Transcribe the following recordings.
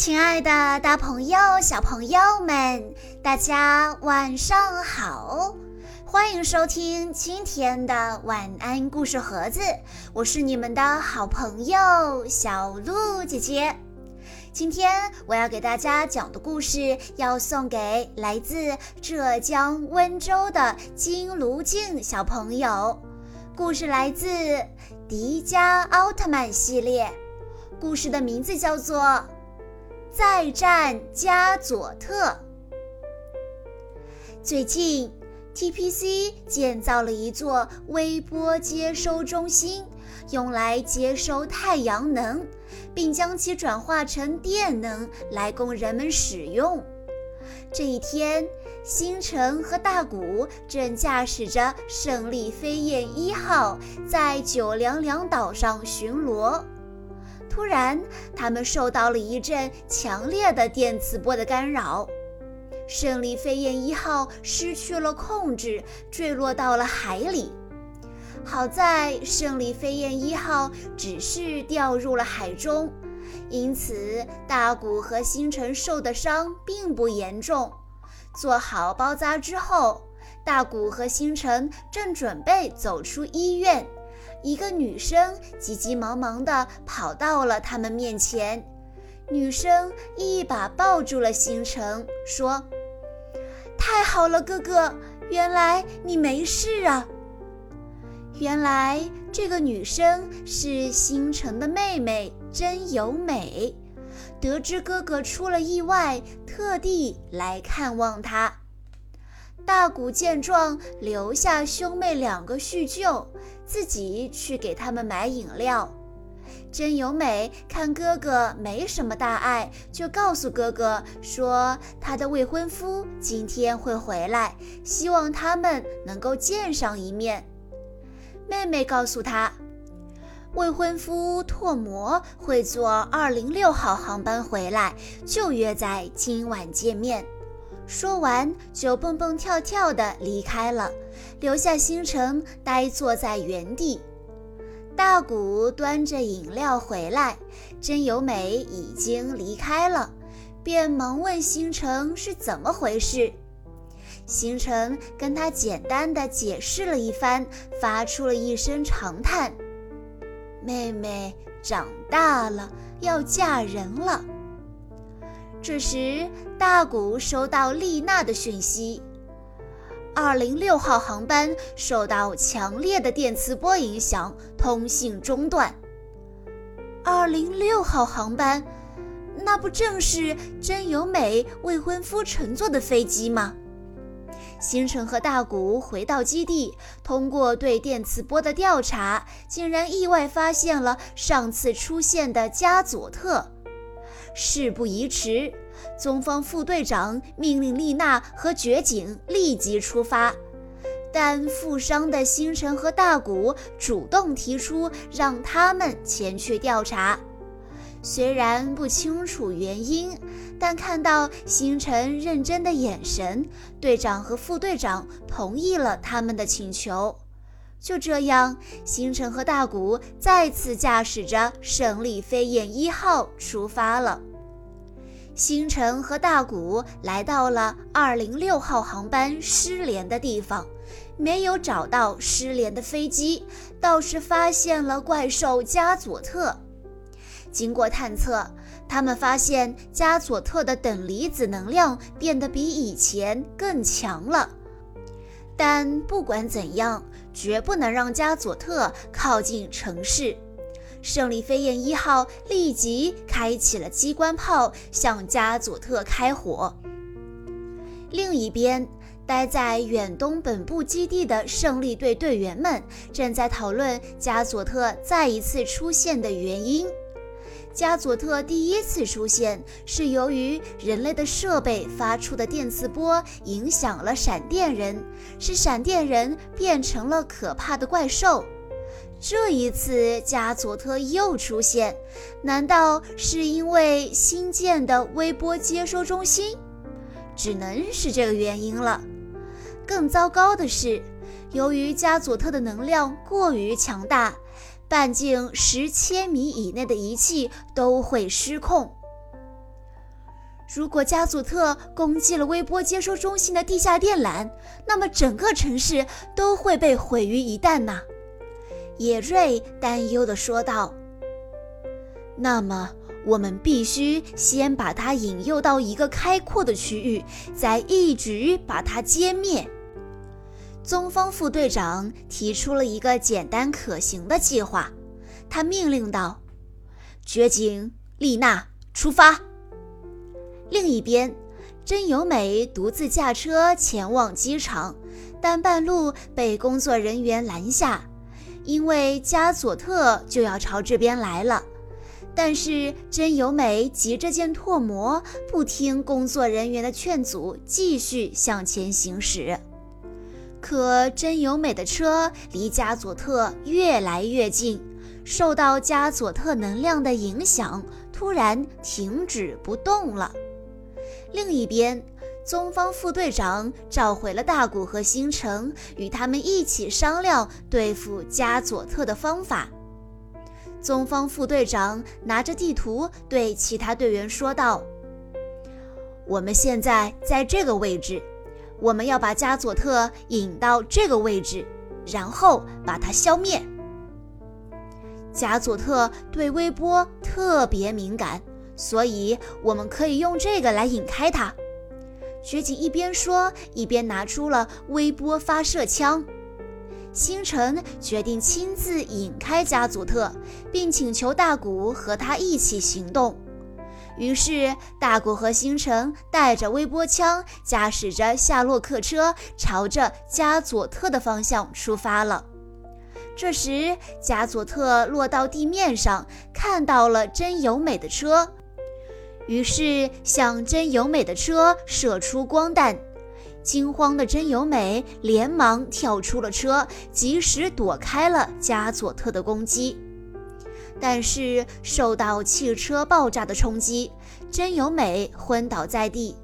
亲爱的，大朋友、小朋友们，大家晚上好！欢迎收听今天的晚安故事盒子，我是你们的好朋友小鹿姐姐。今天我要给大家讲的故事，要送给来自浙江温州的金卢静小朋友。故事来自《迪迦奥特曼》系列，故事的名字叫做。再战加佐特。最近，TPC 建造了一座微波接收中心，用来接收太阳能，并将其转化成电能来供人们使用。这一天，星辰和大古正驾驶着胜利飞燕一号在九凉凉岛上巡逻。突然，他们受到了一阵强烈的电磁波的干扰，胜利飞燕一号失去了控制，坠落到了海里。好在胜利飞燕一号只是掉入了海中，因此大古和星辰受的伤并不严重。做好包扎之后，大古和星辰正准备走出医院。一个女生急急忙忙地跑到了他们面前，女生一把抱住了星辰，说：“太好了，哥哥，原来你没事啊！”原来这个女生是星辰的妹妹真由美，得知哥哥出了意外，特地来看望他。大古见状，留下兄妹两个叙旧，自己去给他们买饮料。真由美看哥哥没什么大碍，就告诉哥哥说，他的未婚夫今天会回来，希望他们能够见上一面。妹妹告诉他，未婚夫拓摩会坐二零六号航班回来，就约在今晚见面。说完，就蹦蹦跳跳地离开了，留下星辰呆坐在原地。大古端着饮料回来，真由美已经离开了，便忙问星辰是怎么回事。星辰跟他简单的解释了一番，发出了一声长叹：“妹妹长大了，要嫁人了。”这时，大古收到丽娜的讯息：二零六号航班受到强烈的电磁波影响，通信中断。二零六号航班，那不正是真由美未婚夫乘坐的飞机吗？星辰和大古回到基地，通过对电磁波的调查，竟然意外发现了上次出现的加佐特。事不宜迟，宗方副队长命令丽娜和绝景立即出发，但负伤的星辰和大古主动提出让他们前去调查。虽然不清楚原因，但看到星辰认真的眼神，队长和副队长同意了他们的请求。就这样，星辰和大古再次驾驶着胜利飞燕一号出发了。星辰和大古来到了二零六号航班失联的地方，没有找到失联的飞机，倒是发现了怪兽加佐特。经过探测，他们发现加佐特的等离子能量变得比以前更强了。但不管怎样，绝不能让加佐特靠近城市。胜利飞燕一号立即开启了机关炮，向加佐特开火。另一边，待在远东本部基地的胜利队队员们正在讨论加佐特再一次出现的原因。加佐特第一次出现是由于人类的设备发出的电磁波影响了闪电人，使闪电人变成了可怕的怪兽。这一次加佐特又出现，难道是因为新建的微波接收中心？只能是这个原因了。更糟糕的是，由于加佐特的能量过于强大。半径十千米以内的仪器都会失控。如果加祖特攻击了微波接收中心的地下电缆，那么整个城市都会被毁于一旦呐！野瑞担忧地说道。那么，我们必须先把它引诱到一个开阔的区域，再一举把它歼灭。宗方副队长提出了一个简单可行的计划，他命令道：“绝景，丽娜，出发！”另一边，真由美独自驾车前往机场，但半路被工作人员拦下，因为加佐特就要朝这边来了。但是真由美急着见拓磨，不听工作人员的劝阻，继续向前行驶。可真由美的车离加佐特越来越近，受到加佐特能量的影响，突然停止不动了。另一边，宗方副队长召回了大古和星辰，与他们一起商量对付加佐特的方法。宗方副队长拿着地图对其他队员说道：“我们现在在这个位置，我们要把加佐特引到这个位置，然后把它消灭。加佐特对微波特别敏感。”所以我们可以用这个来引开它。雪景一边说，一边拿出了微波发射枪。星辰决定亲自引开加佐特，并请求大古和他一起行动。于是，大谷和星辰带着微波枪，驾驶着夏洛克车，朝着加佐特的方向出发了。这时，加佐特落到地面上，看到了真由美的车。于是向真由美的车射出光弹，惊慌的真由美连忙跳出了车，及时躲开了加佐特的攻击。但是受到汽车爆炸的冲击，真由美昏倒在地。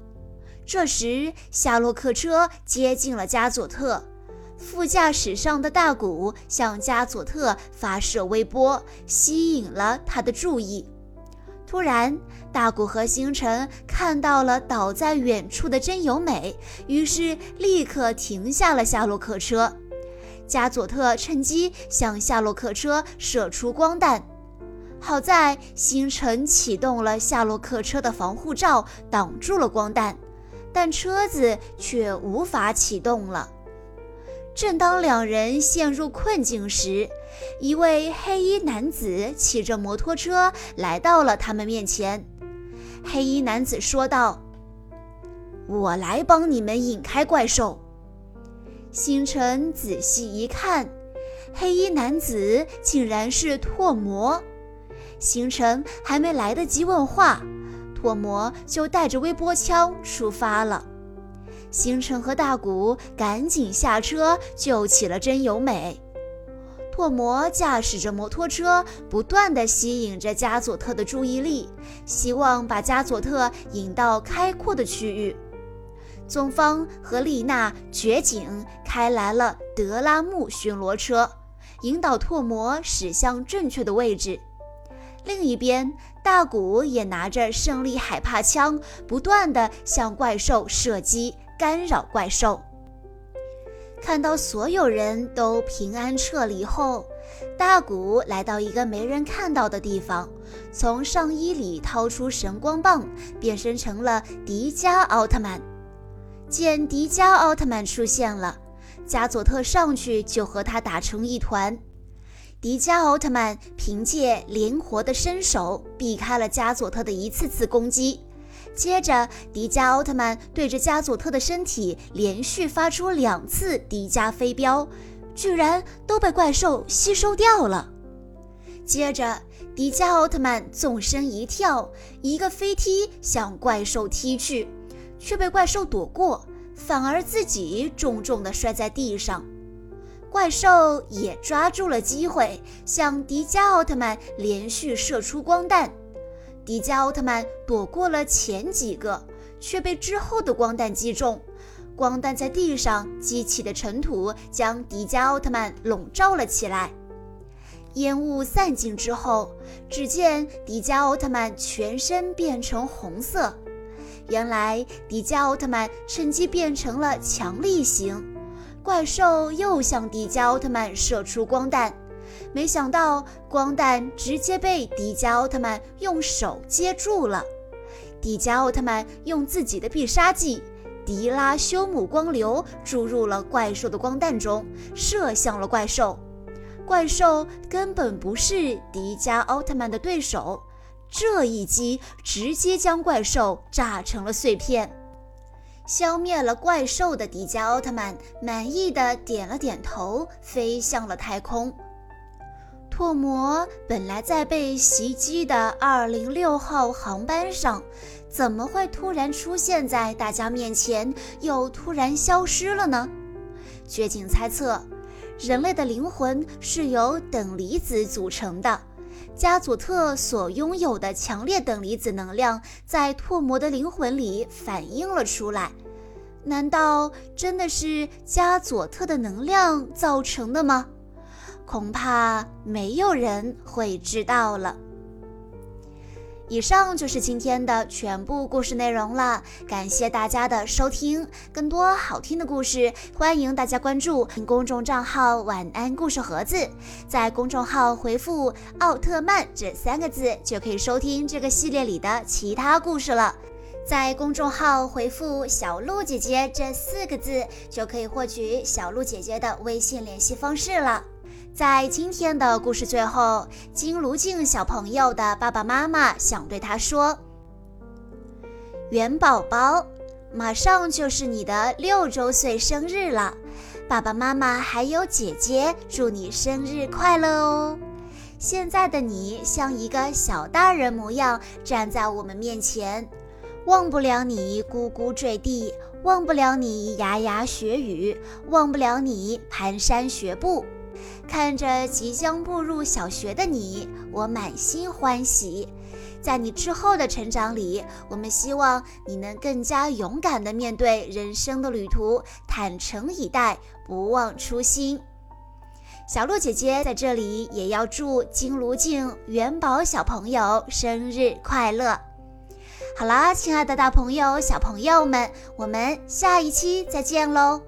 这时夏洛克车接近了加佐特，副驾驶上的大谷向加佐特发射微波，吸引了他的注意。突然，大谷和星辰看到了倒在远处的真由美，于是立刻停下了夏洛克车。加佐特趁机向夏洛克车射出光弹，好在星辰启动了夏洛克车的防护罩，挡住了光弹，但车子却无法启动了。正当两人陷入困境时，一位黑衣男子骑着摩托车来到了他们面前。黑衣男子说道：“我来帮你们引开怪兽。”星辰仔细一看，黑衣男子竟然是拓魔。星辰还没来得及问话，拓魔就带着微波枪出发了。星辰和大古赶紧下车救起了真由美。拓魔驾驶着摩托车，不断地吸引着加佐特的注意力，希望把加佐特引到开阔的区域。宗方和丽娜绝警开来了德拉木巡逻车，引导拓魔驶向正确的位置。另一边，大古也拿着胜利海帕枪，不断地向怪兽射击。干扰怪兽。看到所有人都平安撤离后，大古来到一个没人看到的地方，从上衣里掏出神光棒，变身成了迪迦奥特曼。见迪迦奥特曼出现了，加佐特上去就和他打成一团。迪迦奥特曼凭借灵活的身手，避开了加佐特的一次次攻击。接着，迪迦奥特曼对着加佐特的身体连续发出两次迪迦飞镖，居然都被怪兽吸收掉了。接着，迪迦奥特曼纵身一跳，一个飞踢向怪兽踢去，却被怪兽躲过，反而自己重重地摔在地上。怪兽也抓住了机会，向迪迦奥特曼连续射出光弹。迪迦奥特曼躲过了前几个，却被之后的光弹击中。光弹在地上激起的尘土将迪迦奥特曼笼罩了起来。烟雾散尽之后，只见迪迦奥特曼全身变成红色。原来迪迦奥特曼趁机变成了强力型，怪兽又向迪迦奥特曼射出光弹，没想到光弹直接被迪迦奥特曼用手接住了。迪迦奥特曼用自己的必杀技迪拉修姆光流注入了怪兽的光弹中，射向了怪兽。怪兽根本不是迪迦奥特曼的对手。这一击直接将怪兽炸成了碎片，消灭了怪兽的迪迦奥特曼满意的点了点头，飞向了太空。拓摩本来在被袭击的二零六号航班上，怎么会突然出现在大家面前，又突然消失了呢？掘井猜测，人类的灵魂是由等离子组成的。加佐特所拥有的强烈等离子能量在拓魔的灵魂里反映了出来，难道真的是加佐特的能量造成的吗？恐怕没有人会知道了。以上就是今天的全部故事内容了，感谢大家的收听。更多好听的故事，欢迎大家关注公众账号“晚安故事盒子”。在公众号回复“奥特曼”这三个字，就可以收听这个系列里的其他故事了。在公众号回复“小鹿姐姐”这四个字，就可以获取小鹿姐姐的微信联系方式了。在今天的故事最后，金如静小朋友的爸爸妈妈想对他说：“元宝宝，马上就是你的六周岁生日了，爸爸妈妈还有姐姐祝你生日快乐哦！现在的你像一个小大人模样站在我们面前，忘不了你咕咕坠地，忘不了你牙牙学语，忘不了你蹒跚学步。”看着即将步入小学的你，我满心欢喜。在你之后的成长里，我们希望你能更加勇敢地面对人生的旅途，坦诚以待，不忘初心。小鹿姐姐在这里也要祝金如静、元宝小朋友生日快乐。好啦，亲爱的大朋友、小朋友们，我们下一期再见喽！